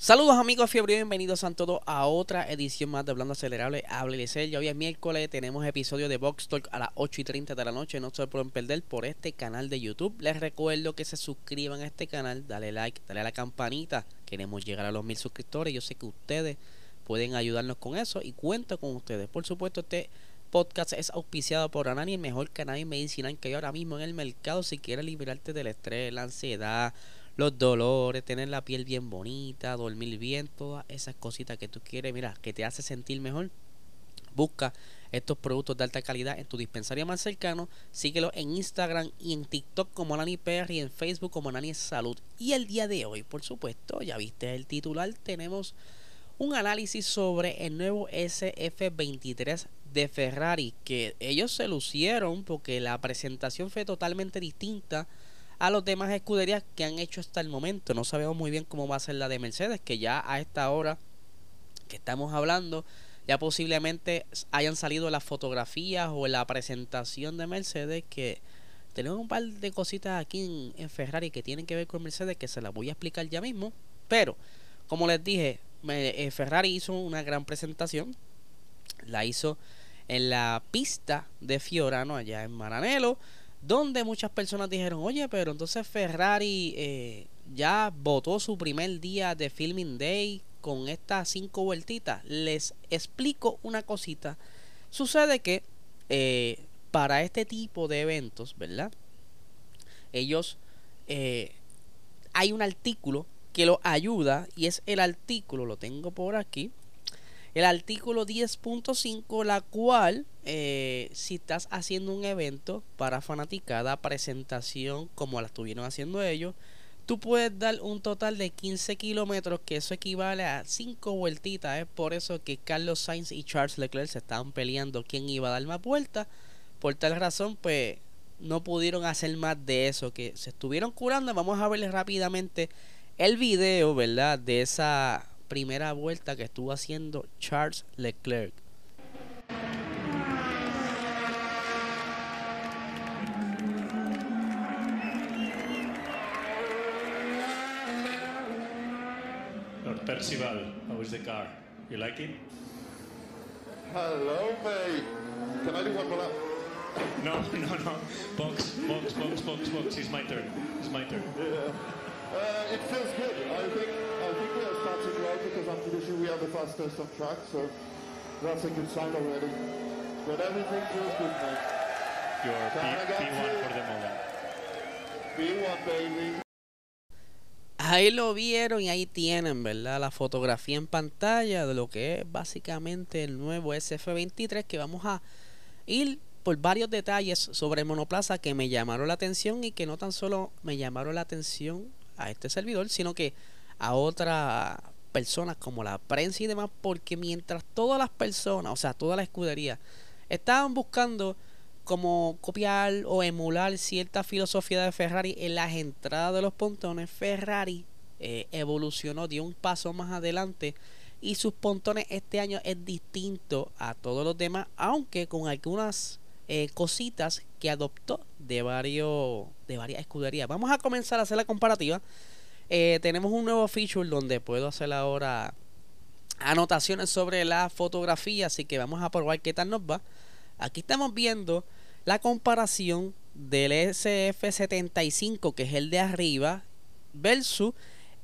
Saludos amigos fiebre, bienvenidos a todos a otra edición más de Hablando Acelerable. Hable Ya hoy es miércoles, tenemos episodio de Box Talk a las 8 y 30 de la noche. No se pueden perder por este canal de YouTube. Les recuerdo que se suscriban a este canal, dale like, dale a la campanita. Queremos llegar a los mil suscriptores. Yo sé que ustedes pueden ayudarnos con eso y cuento con ustedes. Por supuesto, este podcast es auspiciado por Anani, el mejor canal medicinal que hay ahora mismo en el mercado. Si quieres liberarte del estrés, la ansiedad los dolores, tener la piel bien bonita, dormir bien, todas esas cositas que tú quieres, mira, que te hace sentir mejor. Busca estos productos de alta calidad en tu dispensario más cercano. Síguelo en Instagram y en TikTok como Nani Perry y en Facebook como Nani Salud. Y el día de hoy, por supuesto, ya viste el titular, tenemos un análisis sobre el nuevo SF23 de Ferrari que ellos se lucieron porque la presentación fue totalmente distinta a los demás escuderías que han hecho hasta el momento. No sabemos muy bien cómo va a ser la de Mercedes, que ya a esta hora que estamos hablando, ya posiblemente hayan salido las fotografías o la presentación de Mercedes que tenemos un par de cositas aquí en, Ferrari que tienen que ver con Mercedes que se las voy a explicar ya mismo. Pero, como les dije, eh, Ferrari hizo una gran presentación. La hizo en la pista de Fiorano allá en Maranello donde muchas personas dijeron, oye, pero entonces Ferrari eh, ya votó su primer día de Filming Day con estas cinco vueltitas. Les explico una cosita. Sucede que eh, para este tipo de eventos, ¿verdad? Ellos, eh, hay un artículo que lo ayuda y es el artículo, lo tengo por aquí, el artículo 10.5, la cual, eh, si estás haciendo un evento para fanaticada, presentación como la estuvieron haciendo ellos, tú puedes dar un total de 15 kilómetros, que eso equivale a 5 vueltitas. Es por eso que Carlos Sainz y Charles Leclerc se estaban peleando quién iba a dar más vueltas. Por tal razón, pues no pudieron hacer más de eso, que se estuvieron curando. Vamos a verles rápidamente el video, ¿verdad? De esa primera vuelta que estuvo haciendo Charles Leclerc. Percival, how is the car? You like it? Hello, mate. Can I do one more lap? No, no, no. Box, box, box, box, box. It's my turn. It's my turn. Yeah. Uh, it feels good. I think I think we are starting well because I'm pretty sure we are the fastest on track, so that's a good sign already. But everything feels good, mate. You're P- P1 for the moment. P1, baby. Ahí lo vieron y ahí tienen, ¿verdad? La fotografía en pantalla de lo que es básicamente el nuevo SF23 que vamos a ir por varios detalles sobre el monoplaza que me llamaron la atención y que no tan solo me llamaron la atención a este servidor, sino que a otras personas como la prensa y demás, porque mientras todas las personas, o sea, toda la escudería, estaban buscando como copiar o emular cierta filosofía de Ferrari en las entradas de los pontones, Ferrari eh, evolucionó, dio un paso más adelante y sus pontones este año es distinto a todos los demás, aunque con algunas eh, cositas que adoptó de varios de varias escuderías. Vamos a comenzar a hacer la comparativa. Eh, tenemos un nuevo feature donde puedo hacer ahora anotaciones sobre la fotografía, así que vamos a probar qué tal nos va. Aquí estamos viendo la comparación del SF75, que es el de arriba, versus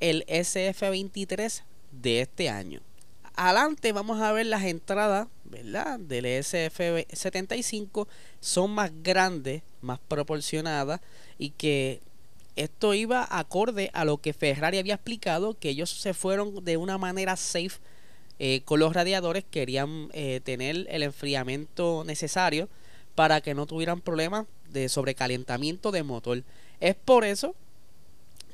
el SF23 de este año. Adelante vamos a ver las entradas, ¿verdad? Del SF75 son más grandes, más proporcionadas y que esto iba acorde a lo que Ferrari había explicado, que ellos se fueron de una manera safe eh, con los radiadores, querían eh, tener el enfriamiento necesario para que no tuvieran problemas de sobrecalentamiento de motor. Es por eso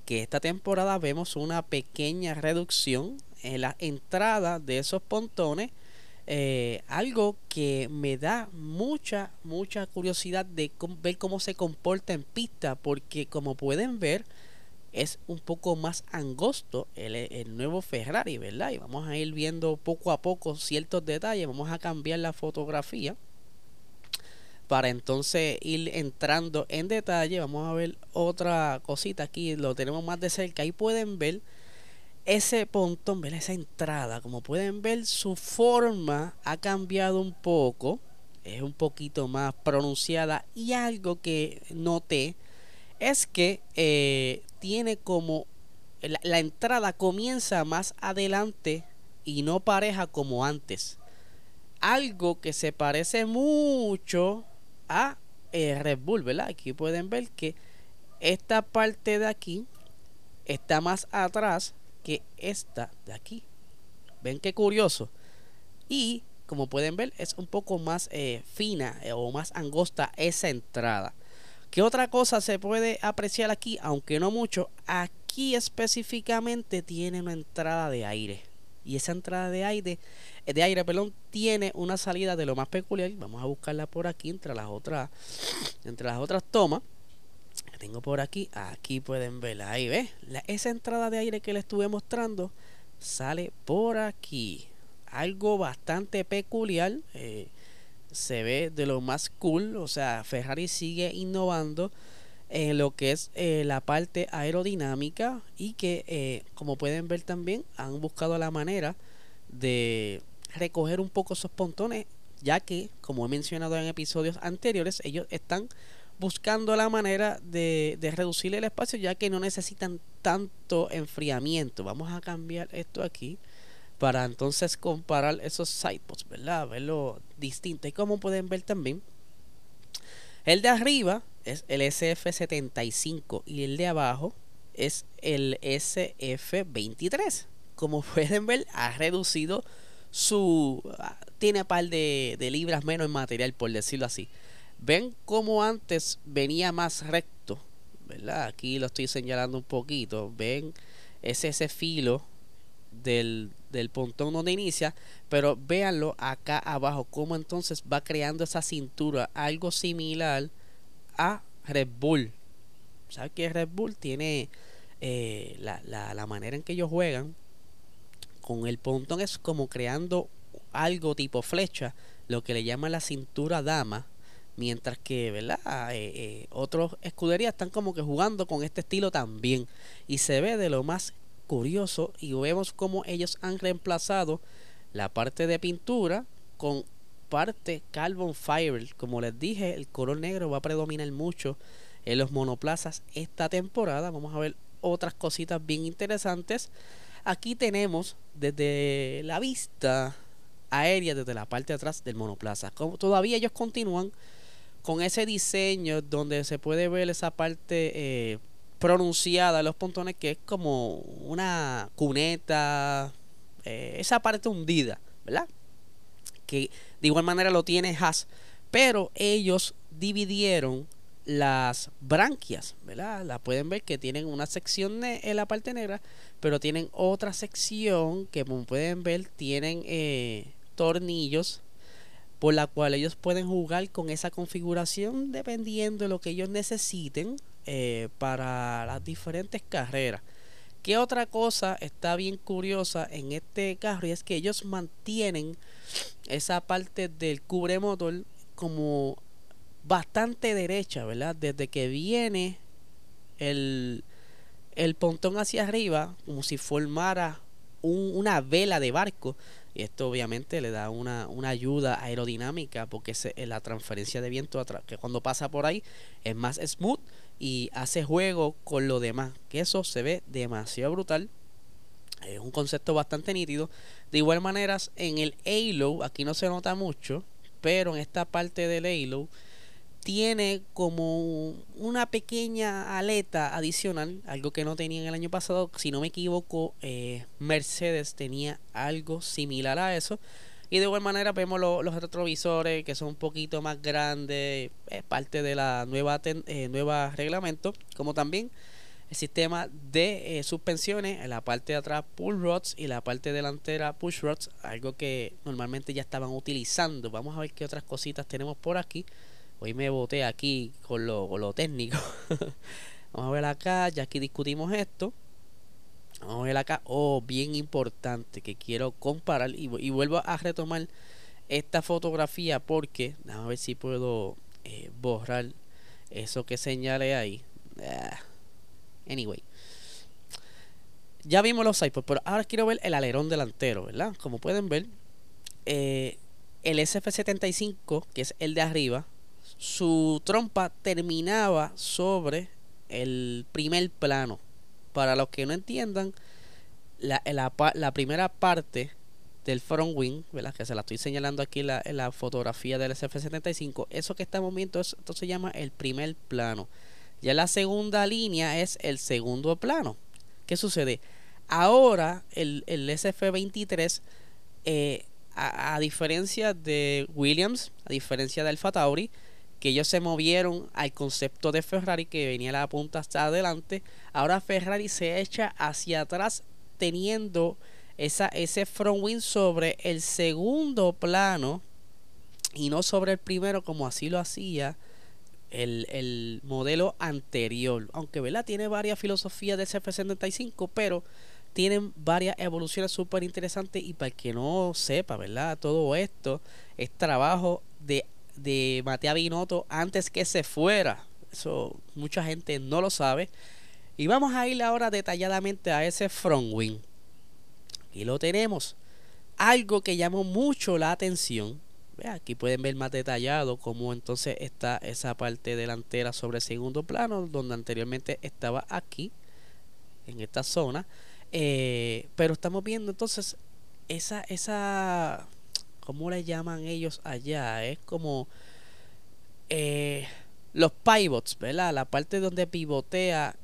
que esta temporada vemos una pequeña reducción en la entrada de esos pontones eh, algo que me da mucha, mucha curiosidad de ver cómo se comporta en pista, porque como pueden ver, es un poco más angosto el, el, nuevo Ferrari, ¿verdad? Y vamos a ir viendo poco a poco ciertos detalles, vamos a cambiar la fotografía para entonces ir entrando en detalle. Vamos a ver otra cosita aquí, lo tenemos más de cerca. Ahí pueden ver ese pontón, ver esa entrada. Como pueden ver, su forma ha cambiado un poco. Es un poquito más pronunciada. Y algo que noté es que eh, tiene como la, la, entrada comienza más adelante y no pareja como antes. Algo que se parece mucho a eh, Red Bull, ¿verdad? Aquí pueden ver que esta parte de aquí está más atrás que esta de aquí. ¿Ven qué curioso? Y como pueden ver es un poco más eh, fina eh, o más angosta esa entrada. ¿Qué otra cosa se puede apreciar aquí? Aunque no mucho, aquí específicamente tiene una entrada de aire. Y esa entrada de aire de aire, perdón, tiene una salida de lo más peculiar. Vamos a buscarla por aquí entre las otras, entre las otras tomas. Tengo por aquí, aquí pueden verla. Ahí ve, esa entrada de aire que les estuve mostrando sale por aquí. Algo bastante peculiar. Eh, se ve de lo más cool. O sea, Ferrari sigue innovando en lo que es eh, la parte aerodinámica y que eh, como pueden ver también han buscado la manera de recoger un poco esos pontones, ya que, como he mencionado en episodios anteriores, ellos están buscando la manera de, reducir el espacio, ya que no necesitan tanto enfriamiento. Vamos a cambiar esto aquí para entonces comparar esos sidepods, ¿verdad? Verlo distinto. Y como pueden ver también, el de arriba es el SF75 y el de abajo es el SF23. Como pueden ver, ha reducido su tiene par de, de libras menos en material, por decirlo así. Ven como antes venía más recto, ¿verdad? Aquí lo estoy señalando un poquito. Ven ese, ese filo del, del pontón donde inicia, pero véanlo acá abajo, como entonces va creando esa cintura, algo similar a Red Bull. ¿Sabes que Red Bull tiene eh, la, la, la manera en que ellos juegan? con el pontón es como creando algo tipo flecha, lo que le llaman la cintura dama, mientras que, ¿verdad? Eh, eh, otros escuderías están como que jugando con este estilo también. Y se ve de lo más curioso y vemos como ellos han reemplazado la parte de pintura con parte carbon fiber. Como les dije, el color negro va a predominar mucho en los monoplazas esta temporada. Vamos a ver otras cositas bien interesantes. Aquí tenemos desde la vista aérea, desde la parte de atrás del monoplaza. Como todavía ellos continúan con ese diseño donde se puede ver esa parte eh, pronunciada de los pontones que es como una cuneta, eh, esa parte hundida, ¿verdad? Que de igual manera lo tiene Haas, pero ellos dividieron las branquias, ¿verdad? La pueden ver que tienen una sección en la parte negra, pero tienen otra sección que como pueden ver tienen eh, tornillos por la cual ellos pueden jugar con esa configuración dependiendo de lo que ellos necesiten eh, para las diferentes carreras. ¿Qué otra cosa está bien curiosa en este carro? Y es que ellos mantienen esa parte del cubremotor como bastante derecha, ¿verdad? Desde que viene el, el pontón hacia arriba, como si formara una vela de barco. Y esto obviamente le da una, una ayuda aerodinámica porque la transferencia de viento que cuando pasa por ahí es más smooth y hace juego con lo demás. Que eso se ve demasiado brutal. Es un concepto bastante nítido. De igual manera, en el Halo, aquí no se nota mucho, pero en esta parte del Halo tiene como una pequeña aleta adicional, algo que no tenía en el año pasado. Si no me equivoco, eh, Mercedes tenía algo similar a eso. Y de igual manera vemos los retrovisores que son un poquito más grandes, es parte de la nueva, eh, nueva reglamento, como también el sistema de eh, suspensiones en la parte de atrás pull rods y la parte delantera push rods, algo que normalmente ya estaban utilizando. Vamos a ver qué otras cositas tenemos por aquí. Hoy me boté aquí con lo, con lo técnico. Vamos a ver acá, ya aquí discutimos esto. Vamos a ver acá, oh, bien importante que quiero comparar y, vuelvo a retomar esta fotografía porque, a ver si puedo eh, borrar eso que señale ahí. Ah, anyway. Ya vimos los iPods, pero ahora quiero ver el alerón delantero, ¿verdad? Como pueden ver, eh, el SF75, que es el de arriba, su trompa terminaba sobre el primer plano. Para los que no entiendan, la, la, la primera parte del front wing, ¿verdad? que se la estoy señalando aquí la, en la fotografía del SF75, eso que estamos viendo esto se llama el primer plano. Ya la segunda línea es el segundo plano. ¿Qué sucede? Ahora el, el SF23, eh, a, a, diferencia de Williams, a diferencia del Alfa Tauri, que ellos se movieron al concepto de Ferrari que venía la punta hasta adelante, ahora Ferrari se echa hacia atrás teniendo esa, ese front wing sobre el segundo plano y no sobre el primero como así lo hacía el, el modelo anterior. Aunque ¿verdad? tiene varias filosofías de CF75, pero tienen varias evoluciones súper interesantes y para el que no sepa, ¿verdad? Todo esto es trabajo de, de Matea Binotto antes que se fuera. Eso mucha gente no lo sabe. Y vamos a ir ahora detalladamente a ese front wing. Aquí lo tenemos. Algo que llamó mucho la atención. Aquí pueden ver más detallado cómo entonces está esa parte delantera sobre el segundo plano, donde anteriormente estaba aquí, en esta zona. Eh, pero estamos viendo entonces esa, esa, ¿cómo le llaman ellos allá? Es como eh, los pivots, ¿verdad? La parte donde pivotea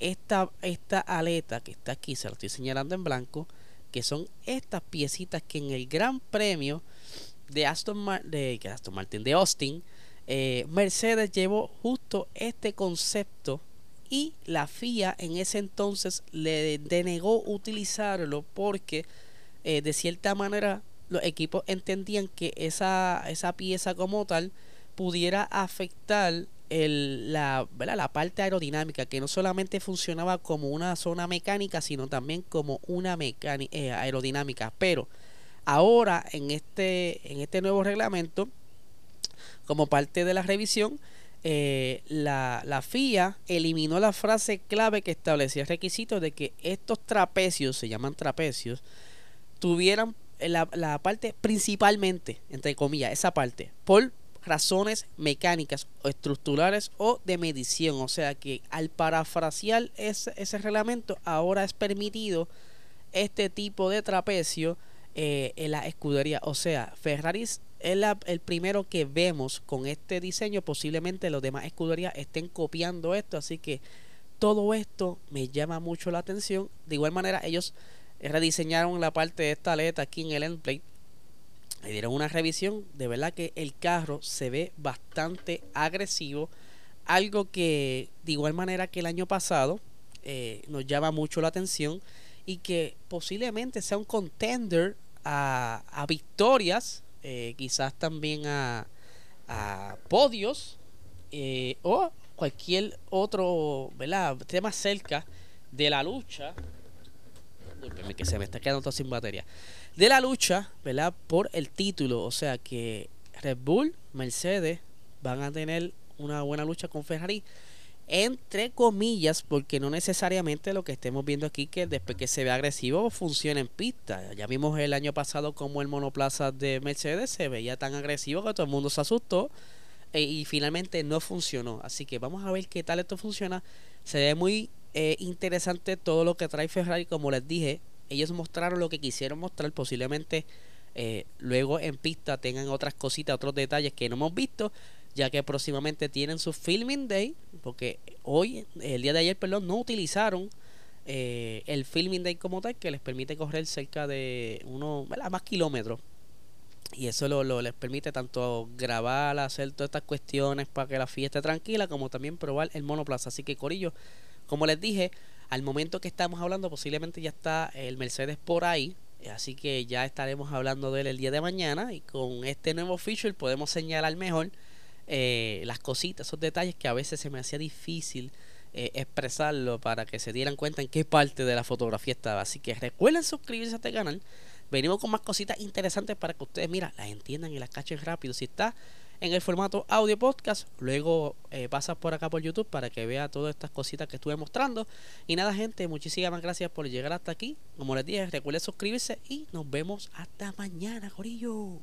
esta, esta aleta que está aquí, se lo estoy señalando en blanco que son estas piecitas que en el Gran Premio de Aston, de, Martin, de Austin, eh, Mercedes llevó justo este concepto y la FIA en ese entonces le denegó utilizarlo porque eh, de cierta manera los equipos entendían que esa, esa pieza como tal pudiera afectar el, la, la parte aerodinámica, que no solamente funcionaba como una zona mecánica, sino también como una mecánica, eh, aerodinámica. Pero ahora en este, en este nuevo reglamento, como parte de la revisión, eh, la, la, FIA eliminó la frase clave que establecía el requisito de que estos trapecios, se llaman trapecios, tuvieran la, la parte principalmente, entre comillas, esa parte, por razones mecánicas o estructurales o de medición. O sea que al parafrasear ese, ese reglamento ahora es permitido este tipo de trapecio eh, en la escudería. O sea, Ferrari es el primero que vemos con este diseño. Posiblemente los demás escuderías estén copiando esto. Así que todo esto me llama mucho la atención. De igual manera, ellos rediseñaron la parte de esta aleta aquí en el endplate le dieron una revisión, de verdad que el carro se ve bastante agresivo, algo que de igual manera que el año pasado eh, nos llama mucho la atención y que posiblemente sea un contender a, victorias, eh, quizás también a, a podios eh, o cualquier otro tema cerca de la lucha. Que se me está quedando todo sin batería de la lucha, ¿verdad? Por el título. O sea que Red Bull, Mercedes van a tener una buena lucha con Ferrari. Entre comillas, porque no necesariamente lo que estemos viendo aquí que después que se ve agresivo funciona en pista. Ya vimos el año pasado como el monoplaza de Mercedes se veía tan agresivo que todo el mundo se asustó e, y finalmente no funcionó. Así que vamos a ver qué tal esto funciona. Se ve muy eh, interesante todo lo que trae Ferrari, como les dije ellos mostraron lo que quisieron mostrar, posiblemente eh, luego en pista tengan otras cositas, otros detalles que no hemos visto, ya que próximamente tienen su filming day, porque hoy, el día de ayer, perdón, no utilizaron eh, el filming day como tal, que les permite correr cerca de unos más kilómetros. Y eso lo, lo, les permite tanto grabar, hacer todas estas cuestiones para que la fiesta esté tranquila, como también probar el monoplaza. Así que Corillo, Como les dije, al momento que estamos hablando, posiblemente ya está el Mercedes por ahí. Así que ya estaremos hablando de él el día de mañana. Y con este nuevo feature podemos señalar mejor eh, las cositas, esos detalles que a veces se me hacía difícil eh, expresarlo para que se dieran cuenta en qué parte de la fotografía estaba. Así que recuerden suscribirse a este canal. Venimos con más cositas interesantes para que ustedes, mira, las entiendan y las cachen rápido. Si está en el formato audio podcast, luego eh, pasas por acá por YouTube para que vea todas estas cositas que estuve mostrando. Y nada, gente, muchísimas gracias por llegar hasta aquí. Como les dije, recuerden suscribirse y nos vemos hasta mañana, Corillo.